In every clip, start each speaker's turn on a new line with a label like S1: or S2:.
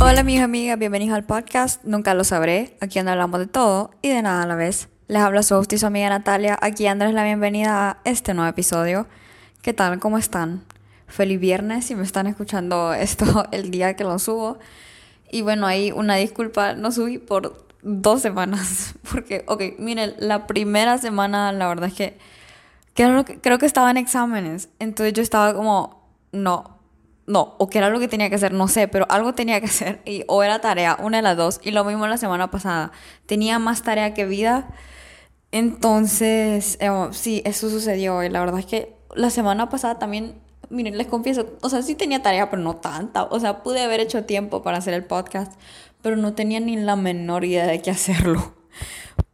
S1: Hola mis amigas, bienvenidos al podcast Nunca lo sabré, aquí donde hablamos de todo y de nada a la vez. Les habla su host y su amiga Natalia, aquí Andrés la bienvenida a este nuevo episodio. ¿Qué tal? ¿Cómo están? Feliz viernes si me están escuchando esto el día que lo subo. Y bueno, ahí una disculpa, no subí por dos semanas. Porque, ok, miren, la primera semana la verdad es que creo, creo que estaba en exámenes. Entonces yo estaba como, no, no, o que era lo que tenía que hacer, no sé, pero algo tenía que hacer. Y, o era tarea, una de las dos. Y lo mismo la semana pasada. Tenía más tarea que vida. Entonces, eh, sí, eso sucedió. Y la verdad es que la semana pasada también miren, les confieso, o sea, sí tenía tarea, pero no tanta. O sea, pude haber hecho tiempo para hacer el podcast, pero no tenía ni la menor idea de qué hacerlo.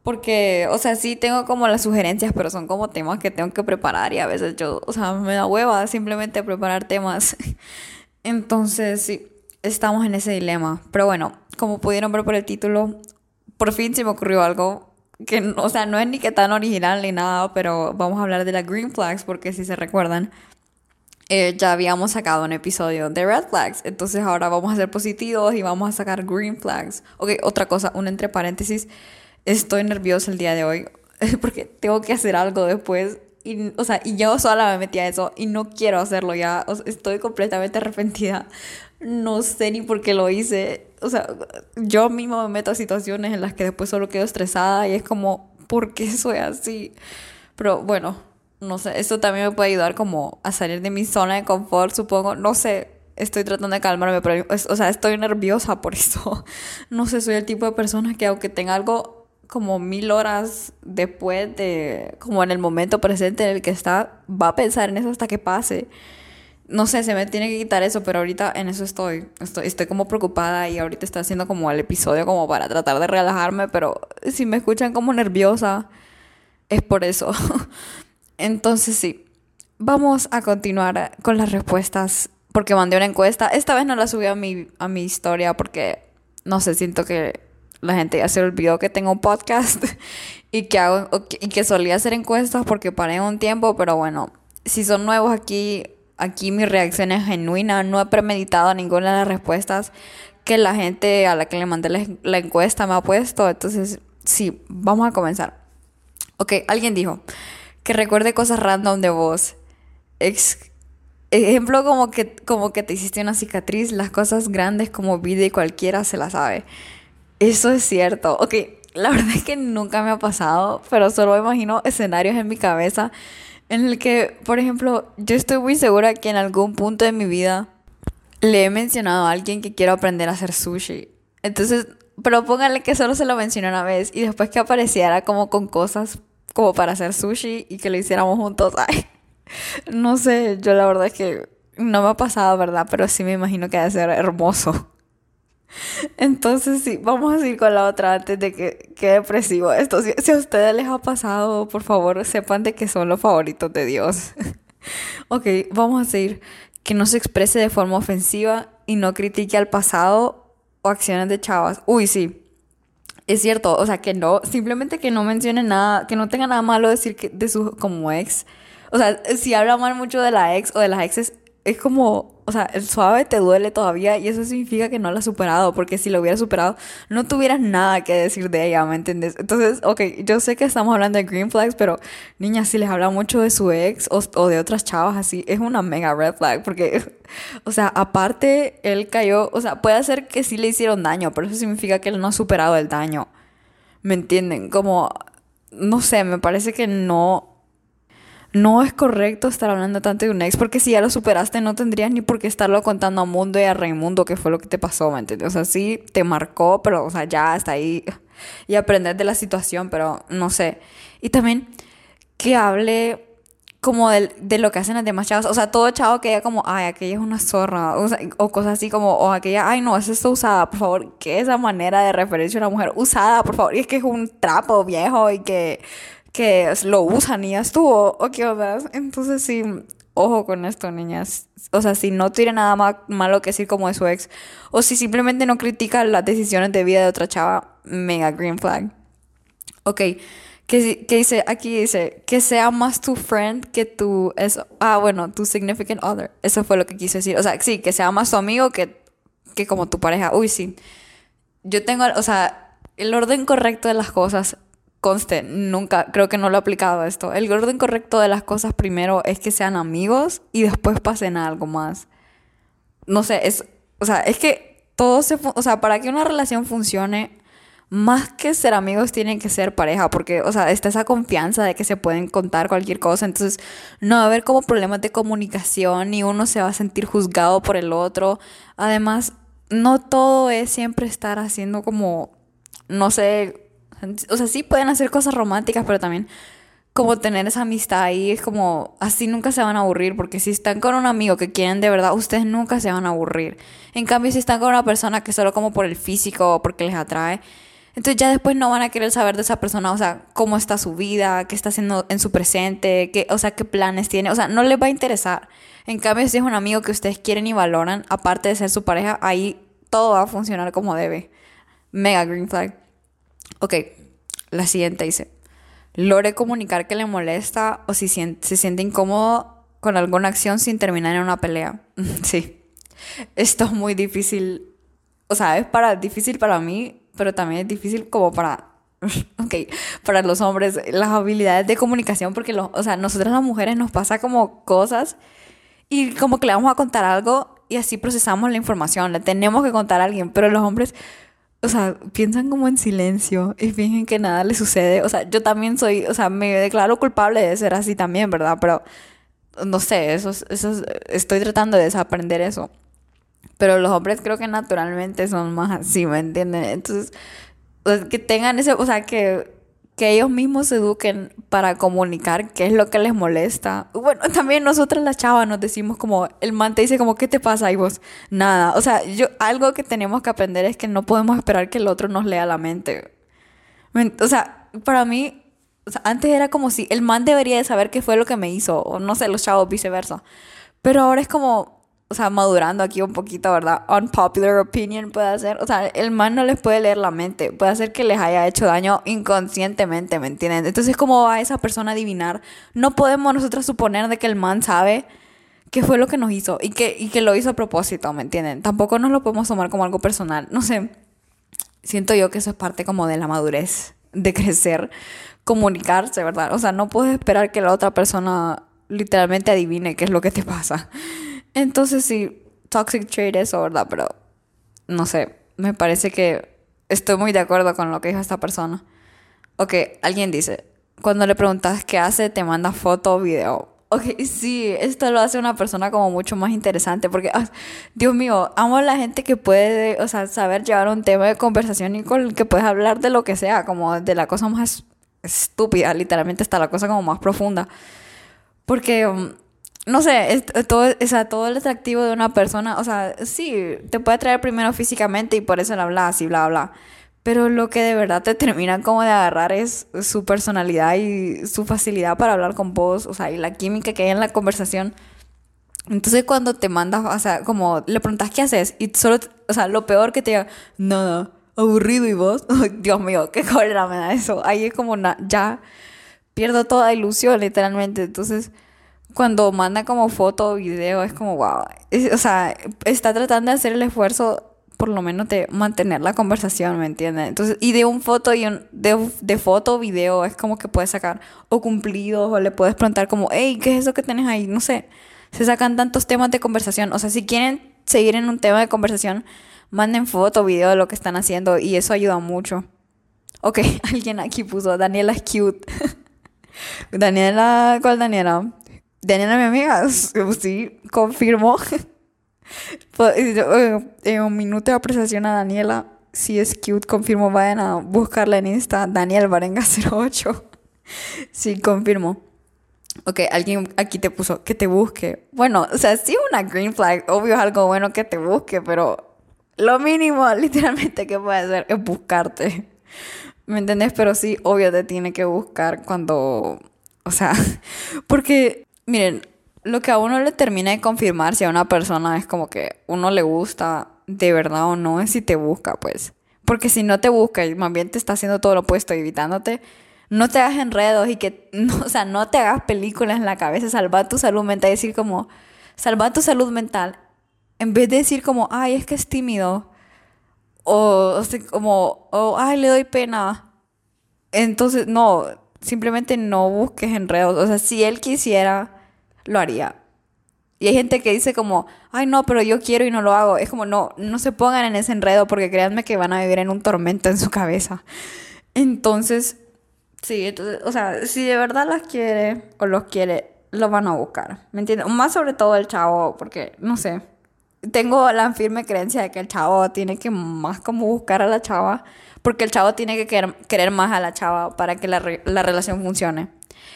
S1: Porque, o sea, sí tengo como las sugerencias, pero son como temas que tengo que preparar y a veces yo, o sea, me da hueva simplemente preparar temas. Entonces, sí, estamos en ese dilema. Pero bueno, como pudieron ver por el título, por fin se me ocurrió algo que, o sea, no es ni que tan original ni nada, pero vamos a hablar de las green flags porque si se recuerdan, eh, ya habíamos sacado un episodio de red flags, entonces ahora vamos a ser positivos y vamos a sacar green flags. Ok, otra cosa, un entre paréntesis, estoy nerviosa el día de hoy porque tengo que hacer algo después. Y, o sea, y yo sola me metí a eso y no quiero hacerlo ya. estoy completamente arrepentida. No sé ni por qué lo hice. O sea, yo mismo me meto a situaciones en las que después solo quedo estresada y es como, ¿por qué soy así? Pero bueno, no sé, esto también me puede ayudar como a salir de mi zona de confort, supongo, no sé, estoy tratando de calmarme, pero, o sea, estoy nerviosa por eso. No sé, soy el tipo de persona que aunque tenga algo como mil horas después de, como en el momento presente en el que está, va a pensar en eso hasta que pase. No sé, se me tiene que quitar eso, pero ahorita en eso estoy. Estoy, estoy como preocupada y ahorita estoy haciendo como el episodio como para tratar de relajarme, pero si me escuchan como nerviosa, es por eso. Entonces sí, vamos a continuar con las respuestas porque mandé una encuesta. Esta vez no la subí a mi, a mi historia porque, no sé, siento que la gente ya se olvidó que tengo un podcast y que, hago, y que solía hacer encuestas porque paré un tiempo, pero bueno, si son nuevos aquí, aquí mi reacción es genuina, no he premeditado ninguna de las respuestas que la gente a la que le mandé la, la encuesta me ha puesto, entonces sí, vamos a comenzar. Ok, alguien dijo, que recuerde cosas random de vos. ejemplo como que, como que te hiciste una cicatriz, las cosas grandes como vida y cualquiera se la sabe. Eso es cierto. Ok, la verdad es que nunca me ha pasado, pero solo imagino escenarios en mi cabeza en el que, por ejemplo, yo estoy muy segura que en algún punto de mi vida le he mencionado a alguien que quiero aprender a hacer sushi. Entonces, pero póngale que solo se lo mencioné una vez y después que apareciera como con cosas como para hacer sushi y que lo hiciéramos juntos. Ay, no sé, yo la verdad es que no me ha pasado, ¿verdad? Pero sí me imagino que debe ser hermoso. Entonces sí, vamos a seguir con la otra antes de que quede depresivo esto. Si, si, a ustedes les ha pasado, por favor, sepan de que son los favoritos de Dios. ok, vamos a seguir. Que no se exprese de forma ofensiva y no critique al pasado o acciones de chavas. Uy, sí es cierto, o sea, que no, simplemente que no mencione nada, que no tenga nada malo decir que de su como ex. O sea, si habla mal mucho de la ex o de las exes, es como, o sea, el suave te duele todavía y eso significa que no la has superado, porque si lo hubieras superado, no tuvieras nada que decir de ella, ¿me entiendes? Entonces, ok, yo sé que estamos hablando de green flags, pero niña, si les habla mucho de su ex o de otras chavas así, es una mega red flag, porque, o sea, aparte, él cayó, o sea, puede ser que sí le hicieron daño, pero eso significa que él no ha superado el daño, ¿me entienden? Como, no sé, me parece que no no es correcto estar hablando tanto de un ex porque si ya lo superaste no tendrías ni por qué estarlo contando a Mundo y a Raimundo que fue lo que te pasó, ¿me entiendes? O sea, sí te marcó, pero o sea, ya está ahí y aprender de la situación, pero no sé. Y también que hable como de, de lo que hacen las demás chavas, o sea, todo chavo que diga como, ay, aquella es una zorra, o, o cosas así como, o aquella, ay, no, esa está usada, por favor, ¿qué es esa manera de referirse a una mujer usada, por favor? Y es que es un trapo viejo y que que lo usan y ya o qué onda. Entonces sí, ojo con esto, niñas. O sea, si no tiene nada malo que decir como de su ex, o si simplemente no critica las decisiones de vida de otra chava, mega green flag. Ok, Que, que dice, aquí dice, que sea más tu friend que tu, eso, ah, bueno, tu significant other. Eso fue lo que quise decir. O sea, sí, que sea más tu amigo que, que como tu pareja. Uy, sí. Yo tengo, o sea, el orden correcto de las cosas, conste, nunca, creo que no lo he aplicado a esto. El orden correcto de las cosas primero es que sean amigos y después pasen a algo más. No sé, es, o sea, es que todo se, o sea, para que una relación funcione, más que ser amigos, tienen que ser pareja, porque, o sea, está esa confianza de que se pueden contar cualquier cosa, entonces no va a haber como problemas de comunicación, ni uno se va a sentir juzgado por el otro. Además, no todo es siempre estar haciendo como, no sé, o sea, sí pueden hacer cosas románticas, pero también como tener esa amistad ahí es como así nunca se van a aburrir porque si están con un amigo que quieren de verdad ustedes nunca se van a aburrir en cambio si están con una persona que solo como por el físico o porque les atrae entonces ya después no van a querer saber de esa persona, o sea, cómo está su vida, qué está haciendo en su presente, qué, o sea, qué planes tiene, o sea, no les va a interesar. En cambio, si es un amigo que ustedes quieren y valoran, aparte de ser su pareja, ahí todo va a funcionar como debe. Mega green flag. Ok, la siguiente dice, logre comunicar que le molesta o si se siente incómodo con alguna acción sin terminar en una pelea. sí, esto es muy difícil, o sea, es para, difícil para mí pero también es difícil como para, ok, para los hombres, las habilidades de comunicación, porque, lo, o sea, nosotras las mujeres nos pasa como cosas y como que le vamos a contar algo y así procesamos la información, le tenemos que contar a alguien, pero los hombres, o sea, piensan como en silencio y fingen que nada les sucede, o sea, yo también soy, o sea, me declaro culpable de ser así también, ¿verdad? Pero, no sé, eso, eso, estoy tratando de desaprender eso. Pero los hombres creo que naturalmente son más así, ¿me entienden? Entonces, que tengan ese, o sea, que, que ellos mismos se eduquen para comunicar qué es lo que les molesta. Bueno, también nosotras las chavas nos decimos como, el man te dice como, ¿qué te pasa? Y vos, nada. O sea, yo, algo que tenemos que aprender es que no podemos esperar que el otro nos lea la mente. O sea, para mí, antes era como si el man debería de saber qué fue lo que me hizo, o no sé, los chavos viceversa. Pero ahora es como, o sea, madurando aquí un poquito, ¿verdad? Unpopular opinion puede hacer, o sea, el man no les puede leer la mente, puede hacer que les haya hecho daño inconscientemente, ¿me entienden? Entonces, ¿cómo va esa persona a adivinar? No podemos nosotros suponer de que el man sabe qué fue lo que nos hizo y que, y que lo hizo a propósito, ¿me entienden? Tampoco nos lo podemos tomar como algo personal, no sé. Siento yo que eso es parte como de la madurez, de crecer, comunicarse, ¿verdad? O sea, no puedes esperar que la otra persona literalmente adivine qué es lo que te pasa. Entonces sí, toxic trait eso, ¿verdad? Pero no sé, me parece que estoy muy de acuerdo con lo que dijo esta persona. Ok, alguien dice, cuando le preguntas qué hace, te manda foto o video. Ok, sí, esto lo hace una persona como mucho más interesante porque, ah, Dios mío, amo a la gente que puede, o sea, saber llevar un tema de conversación y con el que puedes hablar de lo que sea, como de la cosa más estúpida, literalmente hasta la cosa como más profunda. Porque... No sé, todo, o sea, todo el atractivo de una persona, o sea, sí, te puede atraer primero físicamente y por eso le hablas y bla, bla. Pero lo que de verdad te termina como de agarrar es su personalidad y su facilidad para hablar con vos, o sea, y la química que hay en la conversación. Entonces cuando te mandas, o sea, como le preguntas qué haces y solo, o sea, lo peor que te diga, nada, aburrido y vos, Dios mío, qué cólera me da eso. Ahí es como, ya pierdo toda ilusión literalmente. Entonces cuando manda como foto o video es como, wow. o sea, está tratando de hacer el esfuerzo por lo menos de mantener la conversación, ¿me entiendes? Entonces, y de un foto y un, de, de foto o video es como que puedes sacar o cumplidos o le puedes preguntar como, hey, ¿qué es eso que tienes ahí? No sé. Se sacan tantos temas de conversación. O sea, si quieren seguir en un tema de conversación, manden foto o video de lo que están haciendo y eso ayuda mucho. Ok, alguien aquí puso, Daniela es cute. Daniela, ¿cuál Daniela? Daniela, mi amiga, sí, confirmó. Pues, eh, en un minuto de apreciación a Daniela, si es cute, confirmo, vayan a buscarla en Insta, Daniel Varenga 08. Sí, confirmo. Ok, alguien aquí te puso que te busque. Bueno, o sea, sí una green flag, obvio es algo bueno que te busque, pero lo mínimo literalmente que puede hacer es buscarte. ¿Me entendés? Pero sí, obvio te tiene que buscar cuando, o sea, porque Miren, lo que a uno le termina de confirmar si a una persona es como que uno le gusta de verdad o no es si te busca, pues. Porque si no te busca y más bien te está haciendo todo lo opuesto, evitándote, no te hagas enredos y que, no, o sea, no te hagas películas en la cabeza, salva tu salud mental, decir como, salva tu salud mental, en vez de decir como, ay, es que es tímido, o, o como, o, ay, le doy pena. Entonces, no, simplemente no busques enredos, o sea, si él quisiera, lo haría. Y hay gente que dice como, ay no, pero yo quiero y no lo hago. Es como, no, no se pongan en ese enredo porque créanme que van a vivir en un tormento en su cabeza. Entonces, sí, entonces, o sea, si de verdad las quiere o los quiere, lo van a buscar. ¿Me entiendes? Más sobre todo el chavo, porque, no sé, tengo la firme creencia de que el chavo tiene que más como buscar a la chava, porque el chavo tiene que querer, querer más a la chava para que la, la relación funcione.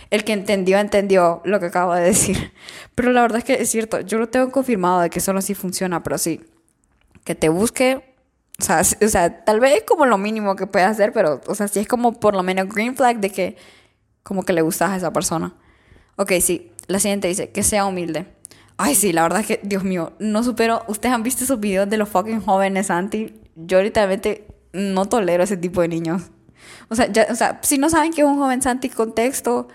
S1: El que entendió, entendió lo que acabo de decir. Pero la verdad es que es cierto, yo lo tengo confirmado de que solo así funciona, pero sí, que te busque, o sea, o sea, tal vez es como lo mínimo que puede hacer, pero, o sea, sí es como por lo menos green flag de que como que le gustas a esa persona. Ok, sí, la siguiente dice, que sea humilde. Ay, sí, la verdad es que, Dios mío, no supero. Ustedes han visto esos videos de los fucking jóvenes anti. Yo literalmente no tolero ese tipo de niños. O sea, ya, o sea, si no saben que es un joven santi, contexto,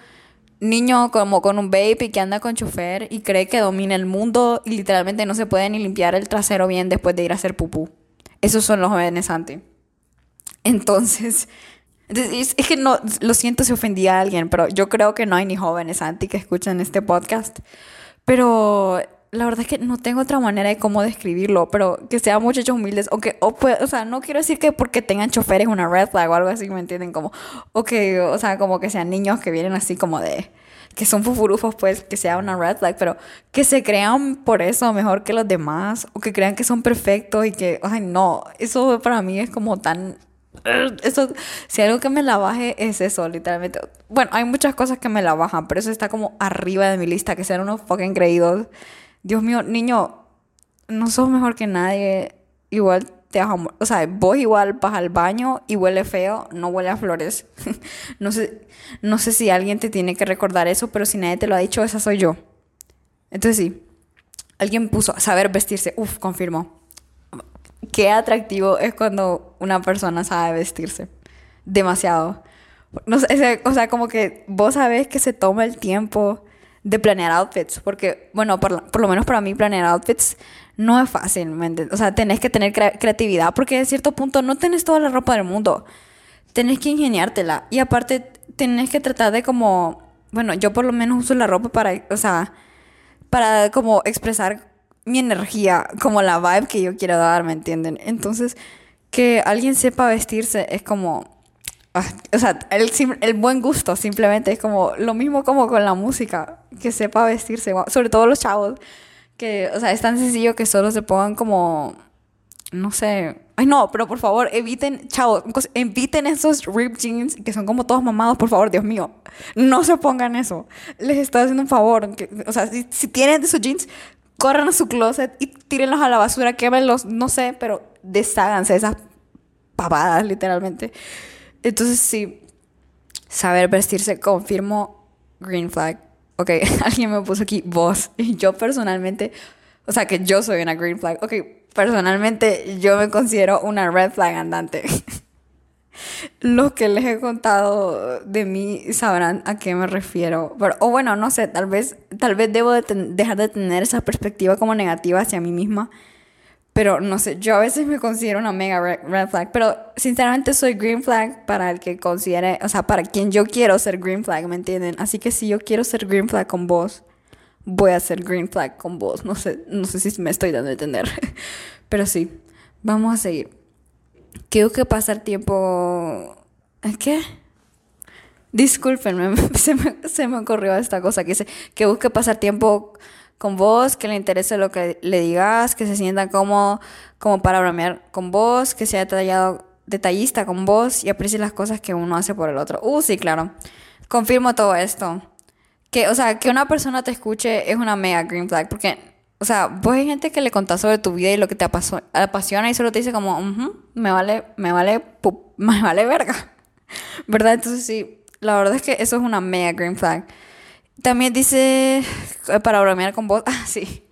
S1: niño como con un baby que anda con chofer y cree que domina el mundo y literalmente no se puede ni limpiar el trasero bien después de ir a hacer pupú. Esos son los jóvenes santi. Entonces, es, que no, lo siento si ofendí a alguien, pero yo creo que no hay ni jóvenes anti que escuchen este podcast. Pero la verdad es que no tengo otra manera de cómo describirlo, pero que sean muchachos humildes, o que, o, o sea, no quiero decir que porque tengan choferes una red flag o algo así, ¿me entienden? Como, o que, o sea, como que sean niños que vienen así como de, que son fufurufos, pues, que sea una red flag, pero que se crean por eso mejor que los demás, o que crean que son perfectos y que, ay, no, eso para mí es como tan eso, si algo que me la baje es eso, literalmente. Bueno, hay muchas cosas que me la bajan, pero eso está como arriba de mi lista, que sean unos fucking creídos. Dios mío, niño, no sos mejor que nadie. Igual te vas a, O sea, vos igual vas al baño y huele feo, no huele a flores. no, sé, no sé si alguien te tiene que recordar eso, pero si nadie te lo ha dicho, esa soy yo. Entonces sí, alguien puso saber vestirse. Uf, confirmo qué atractivo es cuando una persona sabe vestirse. Demasiado. No sé, o sea, como que vos sabés que se toma el tiempo de planear outfits, porque, bueno, por, por lo menos para mí planear outfits no es fácil, O sea, tenés que tener creatividad, porque a cierto punto no tenés toda la ropa del mundo. Tenés que ingeniártela. Y aparte, tenés que tratar de como, bueno, yo por lo menos uso la ropa para, o sea, para como expresar mi energía, como la vibe que yo quiero dar, ¿me entienden? Entonces, que alguien sepa vestirse es como... Ah, o sea, el, el, buen gusto simplemente es como lo mismo como con la música, que sepa vestirse, sobre todo los chavos, que, o sea, es tan sencillo que solo se pongan como, no sé, ay no, pero por favor, eviten, chavos, eviten esos ripped jeans que son como todos mamados, por favor, Dios mío, no se pongan eso, les estoy haciendo un favor, o sea, si, si tienen esos jeans, corran a su closet y tírenlos a la basura, quémenlos, no sé, pero desháganse esas pavadas, literalmente. Entonces, sí, saber vestirse, confirmo green flag. Ok, alguien me puso aquí vos. Yo personalmente, o sea, que yo soy una green flag. Ok, personalmente yo me considero una red flag andante. Los que les he contado de mí sabrán a qué me refiero. Pero, o bueno, no sé, tal vez, tal vez debo dejar de tener esa perspectiva como negativa hacia mí misma. Pero no sé, yo a veces me considero una mega red flag. Pero sinceramente soy green flag para el que considere, o sea, para quien yo quiero ser green flag, ¿me entienden? Así que si yo quiero ser green flag con vos, voy a ser green flag con vos. No sé, no sé si me estoy dando a entender. Pero sí, vamos a seguir que busque pasar tiempo... ¿Qué? Disculpenme, se me, se me ocurrió esta cosa que dice que pasar tiempo con vos, que le interese lo que le digas, que se sienta cómodo como para bromear con vos, que sea detallado, detallista con vos y aprecie las cosas que uno hace por el otro. Uh, sí, claro. Confirmo todo esto. Que, o sea, que una persona te escuche es una mega green flag, porque o sea, vos hay gente que le contás sobre tu vida y lo que te apasiona y solo te dice como, me vale, me vale, me vale verga. ¿Verdad? Entonces sí, la verdad es que eso es una mega green flag. También dice, eh, para bromear con vos, ah, sí.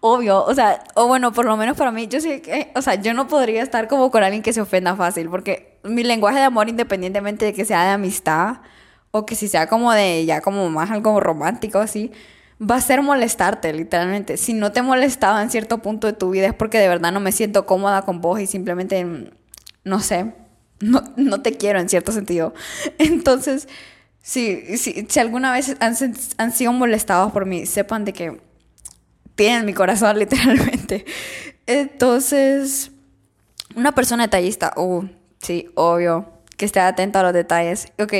S1: Obvio, o sea, o bueno, por lo menos para mí, yo sé que, o sea, yo no podría estar como con alguien que se ofenda fácil, porque mi lenguaje de amor, independientemente de que sea de amistad o que si sea como de ya como más algo romántico así, va a ser molestarte, literalmente. Si no te molestaba en cierto punto de tu vida es porque de verdad no me siento cómoda con vos y simplemente, no sé, no, no te quiero en cierto sentido. Entonces, si, si, si alguna vez han, han sido molestados por mí, sepan de que tienen mi corazón, literalmente. Entonces, una persona detallista, uh, sí, obvio, que esté atenta a los detalles, ok,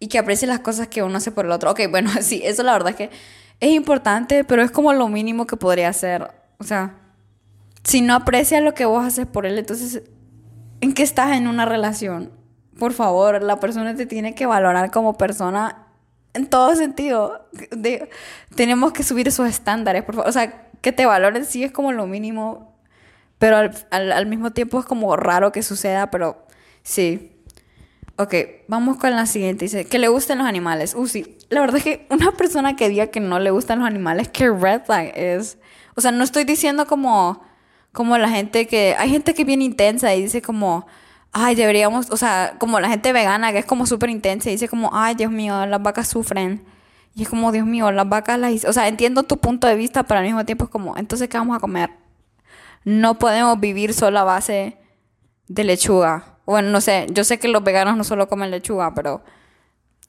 S1: y que aprecie las cosas que uno hace por el otro. Ok, bueno, sí, eso la verdad es que es importante, pero es como lo mínimo que podría hacer. O sea, si no aprecia lo que vos haces por él, entonces, ¿en qué estás en una relación? Por favor, la persona te tiene que valorar como persona en todo sentido. tenemos que subir esos estándares, por favor. O sea, que te valoren sí es como lo mínimo, pero al, al mismo tiempo es como raro que suceda, pero sí. Ok, vamos con la siguiente. Dice, que le gusten los animales. Uh, sí. La verdad es que una persona que diga que no le gustan los animales, ¿qué red flag es? O sea, no estoy diciendo como, como la gente que... Hay gente que es bien intensa y dice como, ay, deberíamos... O sea, como la gente vegana que es como súper intensa dice como, ay, Dios mío, las vacas sufren. Y es como, Dios mío, las vacas las... O sea, entiendo tu punto de vista, pero al mismo tiempo es como, entonces, ¿qué vamos a comer? No podemos vivir solo a base de lechuga bueno, no sé, yo sé que los veganos no solo comen lechuga, pero,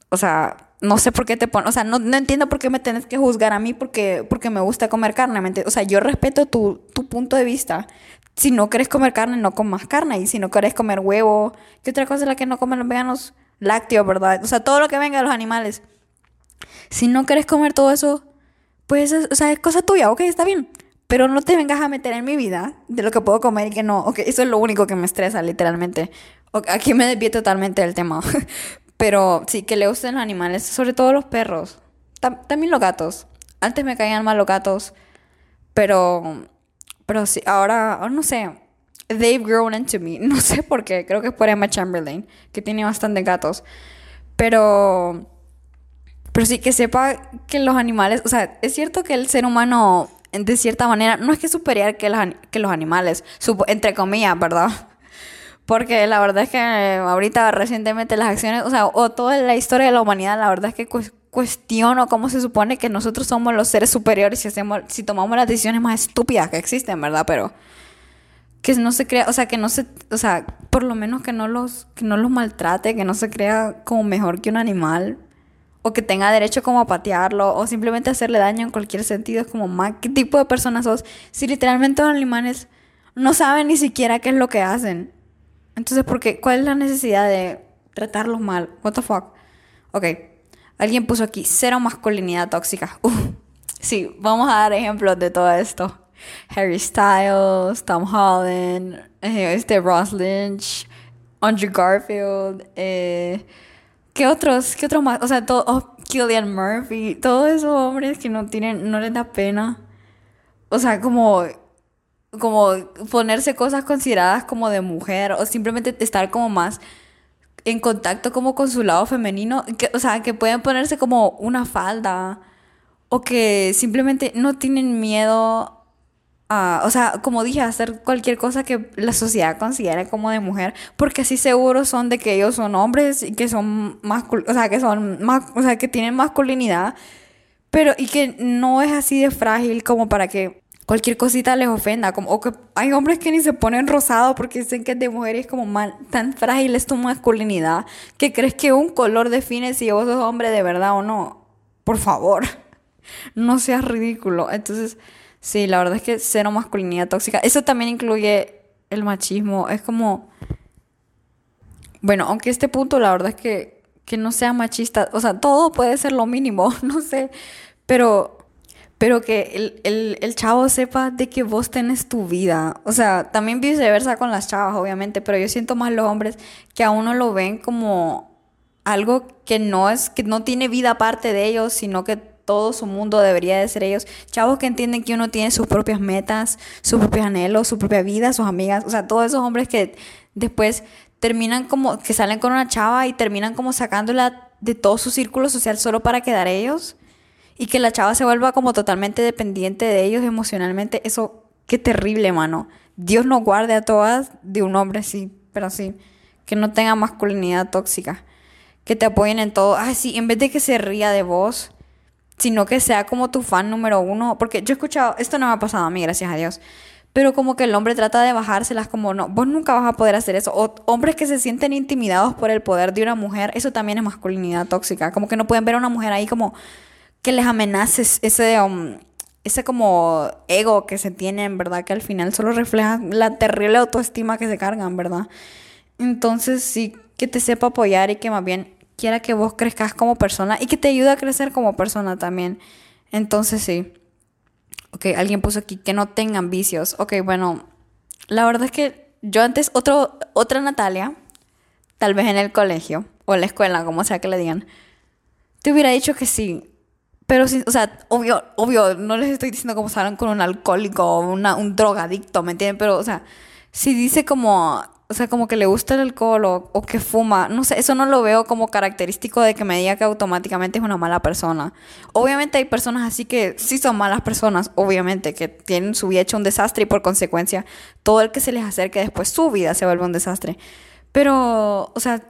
S1: o sea, no sé por qué te pones, o sea, no, entiendo por qué me tienes que juzgar a mí porque, porque me gusta comer carne, o sea, yo respeto tu, tu punto de vista. Si no quieres comer carne, no comas carne. Y si no quieres comer huevo, ¿qué otra cosa es la que no comen los veganos? Lácteos, ¿verdad? O sea, todo lo que venga de los animales. Si no quieres comer todo eso, pues, o sea, es cosa tuya, ok, está bien. Pero no te vengas a meter en mi vida de lo que puedo comer y que no. Ok, eso es lo único que me estresa, literalmente. aquí me desvío totalmente del tema. Pero sí, que le gusten los animales, sobre todo los perros. también los gatos. Antes me caían mal los gatos. Pero. Pero sí, ahora, no sé. They've grown into me. No sé por qué. Creo que es por Emma Chamberlain, que tiene bastantes gatos. Pero. Pero sí que sepa que los animales. O sea, es cierto que el ser humano de cierta manera, no es que superior que los, que los animales, entre comillas, ¿verdad? Porque la verdad es que ahorita recientemente las acciones, o sea, o toda la historia de la humanidad, la verdad es que cuestiono cómo se supone que nosotros somos los seres superiores si hacemos, si tomamos las decisiones más estúpidas que existen, ¿verdad? Pero que no se crea, o sea, que no se, o sea, por lo menos que no los, que no los maltrate, que no se crea como mejor que un animal, o que tenga derecho como a patearlo o simplemente hacerle daño en cualquier sentido. Es como, ¿qué tipo de persona sos? Si literalmente los animales no saben ni siquiera qué es lo que hacen. Entonces, ¿por qué? ¿Cuál es la necesidad de tratarlos mal? What the fuck? Ok, alguien puso aquí, cero masculinidad tóxica. sí, vamos a dar ejemplos de todo esto. Harry Styles, Tom Holland, eh, este Ross Lynch, Andrew Garfield, eh, ¿Qué otros? ¿Qué otros más? O sea, todo, oh, Killian Murphy, todos esos hombres que no tienen, no les da pena. O sea, como, como ponerse cosas consideradas como de mujer o simplemente estar como más en contacto como con su lado femenino. O sea, que pueden ponerse como una falda o que simplemente no tienen miedo o sea, como dije, hacer cualquier cosa que la sociedad considere como de mujer, porque así seguros son de que ellos son hombres y que son o sea, que son más, o sea, que tienen masculinidad, pero y que no es así de frágil como para que cualquier cosita les ofenda, como o que hay hombres que ni se ponen rosado porque dicen que de mujer y es como mal, tan frágil es tu masculinidad que crees que un color define si vos sos hombre de verdad o no. Por favor, no seas ridículo. Entonces, Sí, la verdad es que cero masculinidad tóxica. Eso también incluye el machismo. Es como. Bueno, aunque este punto, la verdad es que, que no sea machista. O sea, todo puede ser lo mínimo, no sé. Pero. Pero que el, el, el chavo sepa de que vos tenés tu vida. O sea, también viceversa con las chavas, obviamente. Pero yo siento más los hombres que a uno lo ven como algo que no es, que no tiene vida aparte de ellos, sino que todo su mundo debería de ser ellos. Chavos que entienden que uno tiene sus propias metas, sus propios anhelos, su propia vida, sus amigas. O sea, todos esos hombres que después terminan como, que salen con una chava y terminan como sacándola de todo su círculo social solo para quedar ellos. Y que la chava se vuelva como totalmente dependiente de ellos emocionalmente. Eso, qué terrible, mano. Dios nos guarde a todas de un hombre así, pero sí. que no tenga masculinidad tóxica, que te apoyen en todo. Ay, sí, en vez de que se ría de vos, sino que sea como tu fan número uno, porque yo he escuchado, esto no me ha pasado a mí, gracias a Dios, pero como que el hombre trata de bajárselas como no, vos nunca vas a poder hacer eso. O hombres que se sienten intimidados por el poder de una mujer, eso también es masculinidad tóxica, como que no pueden ver a una mujer ahí como que les amenace ese, um, ese como ego que se tienen, ¿verdad? Que al final solo refleja la terrible autoestima que se cargan, ¿verdad? Entonces sí, que te sepa apoyar y que más bien quiera que vos crezcas como persona y que te ayude a crecer como persona también. Entonces sí. Ok, alguien puso aquí que no tengan vicios. Ok, bueno, la verdad es que yo antes, otro, otra Natalia, tal vez en el colegio o en la escuela, como sea que le digan, te hubiera dicho que sí. Pero, o sea, obvio, obvio, no les estoy diciendo como salen con un alcohólico o un drogadicto, ¿me entienden? Pero, o sea, si dice como, o sea, como que le gusta el alcohol o, o, que fuma, no sé, eso no lo veo como característico de que me diga que automáticamente es una mala persona. Obviamente hay personas así que sí son malas personas, obviamente, que tienen su vida hecha un desastre y por consecuencia todo el que se les acerque después su vida se vuelve un desastre. Pero, o sea,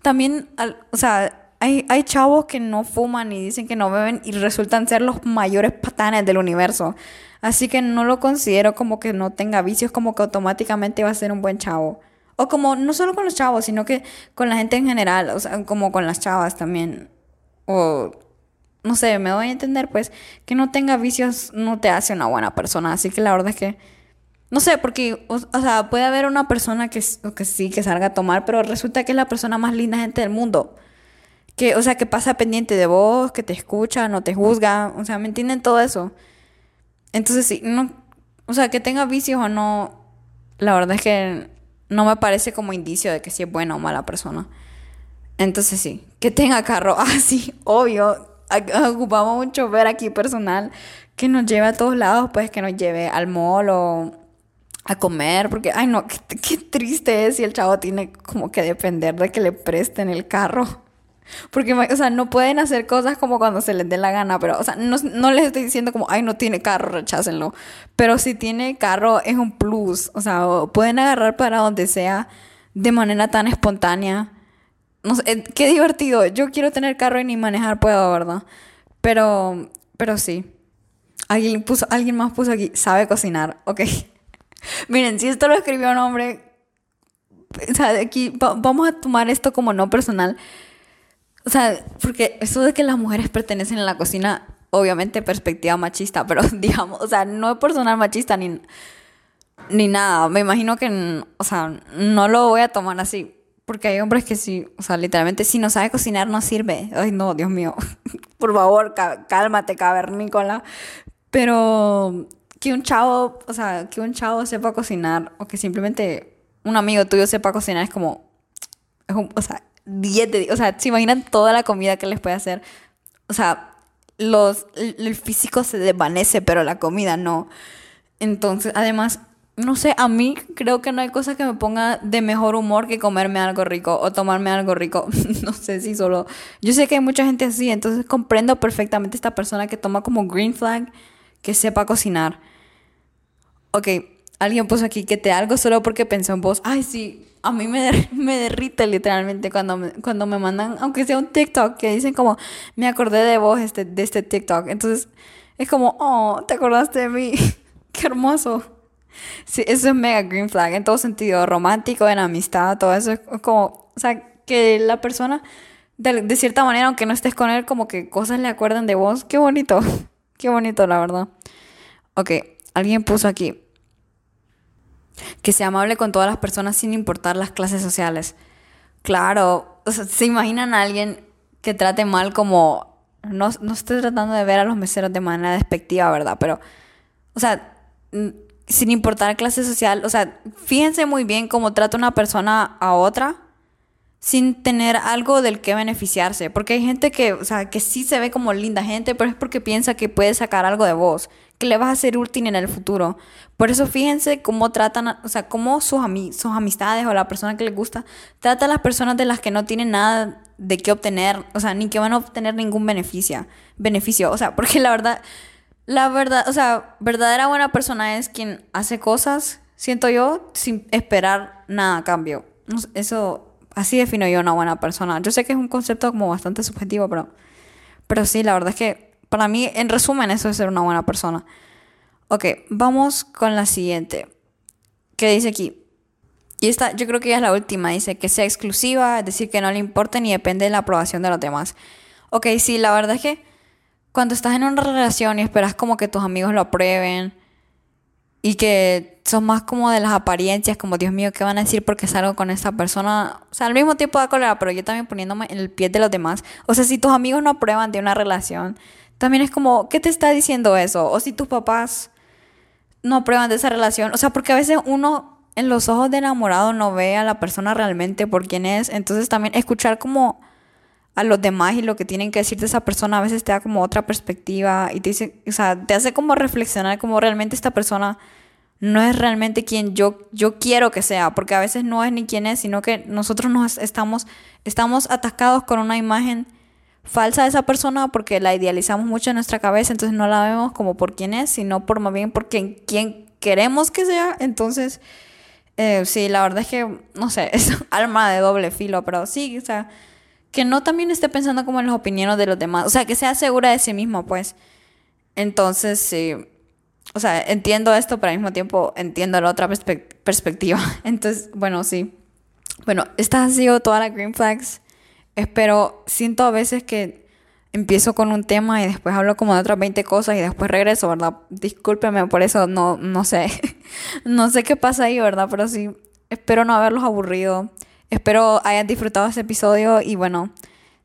S1: también, o sea, hay, hay chavos que no fuman y dicen que no beben y resultan ser los mayores patanes del universo. Así que no lo considero como que no tenga vicios, como que automáticamente va a ser un buen chavo. O como no solo con los chavos, sino que con la gente en general, o sea, como con las chavas también. O no sé, me doy a entender pues que no tenga vicios no te hace una buena persona. Así que la verdad es que no sé, porque, o, sea, puede haber una persona que, que sí, que salga a tomar, pero resulta que es la persona más linda gente del mundo que, o sea, que pasa pendiente de vos, que te escucha, no te juzga, o sea, ¿me entienden todo eso? Entonces sí, no, o sea, que tenga vicios o no, la verdad es que no me parece como indicio de que si es buena o mala persona. Entonces sí, que tenga carro, ah, sí, obvio, ocupamos un chofer aquí personal que nos lleve a todos lados, pues que nos lleve al mall o a comer, porque, ay no, qué, qué triste es si el chavo tiene como que depender de que le presten el carro. Porque, o sea, no pueden hacer cosas como cuando se les dé la gana, pero, o sea, no, no, les estoy diciendo como, ay, no tiene carro, rechácenlo. Pero si tiene carro es un plus, o sea, pueden agarrar para donde sea de manera tan espontánea. No sé, eh, qué divertido. Yo quiero tener carro y ni manejar puedo, ¿verdad? Pero, pero sí. Alguien, puso, alguien más puso aquí, sabe cocinar, ok. Miren, si esto lo escribió un hombre, o sea, aquí vamos a tomar esto como no personal o sea, porque eso de que las mujeres pertenecen a la cocina, obviamente perspectiva machista, pero digamos, o sea, no es personal machista ni, ni nada. Me imagino que, o sea, no lo voy a tomar así. Porque hay hombres que sí, o sea, literalmente, si no sabe cocinar, no sirve. Ay, no, Dios mío. Por favor, cálmate, cavernícola. Pero que un chavo, o sea, que un chavo sepa cocinar, o que simplemente un amigo tuyo sepa cocinar, es como, es un, o sea, 10 de O sea, se imaginan toda la comida que les puede hacer. O sea, los, el físico se desvanece, pero la comida no. Entonces, además, no sé, a mí creo que no hay cosa que me ponga de mejor humor que comerme algo rico o tomarme algo rico. no sé si solo... Yo sé que hay mucha gente así, entonces comprendo perfectamente esta persona que toma como green flag que sepa cocinar. Ok, alguien puso aquí que te algo solo porque pensó en vos. Ay, sí, a mí me, me derrite literalmente cuando me, cuando me mandan, aunque sea un TikTok, que dicen como, me acordé de vos este, de este TikTok. Entonces, es como, oh, te acordaste de mí. Qué hermoso. Sí, eso es mega green flag en todo sentido, romántico, en amistad, todo eso. Es como, o sea, que la persona, de, de cierta manera, aunque no estés con él, como que cosas le acuerdan de vos. Qué bonito. Qué bonito, la verdad. Ok, alguien puso aquí, que sea amable con todas las personas sin importar las clases sociales. Claro, o sea, se imaginan a alguien que trate mal como... No, no estoy tratando de ver a los meseros de manera despectiva, ¿verdad? Pero, o sea, sin importar clase social, o sea, fíjense muy bien cómo trata una persona a otra sin tener algo del que beneficiarse. Porque hay gente que, o sea, que sí se ve como linda gente, pero es porque piensa que puede sacar algo de vos, que le vas a ser útil en el futuro. Por eso fíjense cómo tratan, o sea, cómo sus, sus amistades o la persona que les gusta trata a las personas de las que no tienen nada de qué obtener, o sea, ni que van a obtener ningún beneficio. beneficio. O sea, porque la verdad, la verdad, o sea, verdadera buena persona es quien hace cosas, siento yo, sin esperar nada a cambio. Eso Así defino yo una buena persona. Yo sé que es un concepto como bastante subjetivo, pero, pero sí, la verdad es que para mí, en resumen, eso es ser una buena persona. Ok, vamos con la siguiente. ¿Qué dice aquí? Y esta, yo creo que ya es la última. Dice que sea exclusiva, es decir, que no le importe ni depende de la aprobación de los demás. Ok, sí, la verdad es que cuando estás en una relación y esperas como que tus amigos lo aprueben y que son más como de las apariencias, como Dios mío, ¿qué van a decir porque salgo con esta persona? O sea, al mismo tiempo da cólera, pero yo también poniéndome en el pie de los demás. O sea, si tus amigos no aprueban de una relación, también es como, ¿qué te está diciendo eso? O si tus papás no aprueban de esa relación. O sea, porque a veces uno en los ojos de enamorado no ve a la persona realmente por quién es. Entonces también escuchar como a los demás y lo que tienen que decir de esa persona a veces te da como otra perspectiva y te dice, o sea, te hace como reflexionar como realmente esta persona no es realmente quien yo, yo quiero que sea, porque a veces no es ni quién es, sino que nosotros nos estamos, estamos atacados con una imagen falsa esa persona porque la idealizamos mucho en nuestra cabeza, entonces no la vemos como por quién es, sino por más bien por quién, queremos que sea. Entonces, eh, sí, la verdad es que, no sé, es alma de doble filo, pero sí, o sea, que no también esté pensando como en las opiniones de los demás, o sea, que sea segura de sí mismo, pues. Entonces, sí, o sea, entiendo esto, pero al mismo tiempo entiendo la otra perspectiva. Entonces, bueno, sí. Bueno, estas han sido todas las green flags. Espero, siento a veces que empiezo con un tema y después hablo como de otras 20 cosas y después regreso, ¿verdad? Discúlpeme por eso, no, no sé. no sé qué pasa ahí, ¿verdad? Pero sí, espero no haberlos aburrido. Espero hayan disfrutado este episodio y bueno,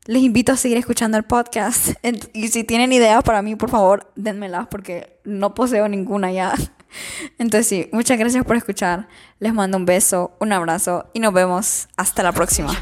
S1: les invito a seguir escuchando el podcast. Y si tienen ideas para mí, por favor, denmelas porque no poseo ninguna ya. Entonces sí, muchas gracias por escuchar. Les mando un beso, un abrazo y nos vemos hasta la próxima.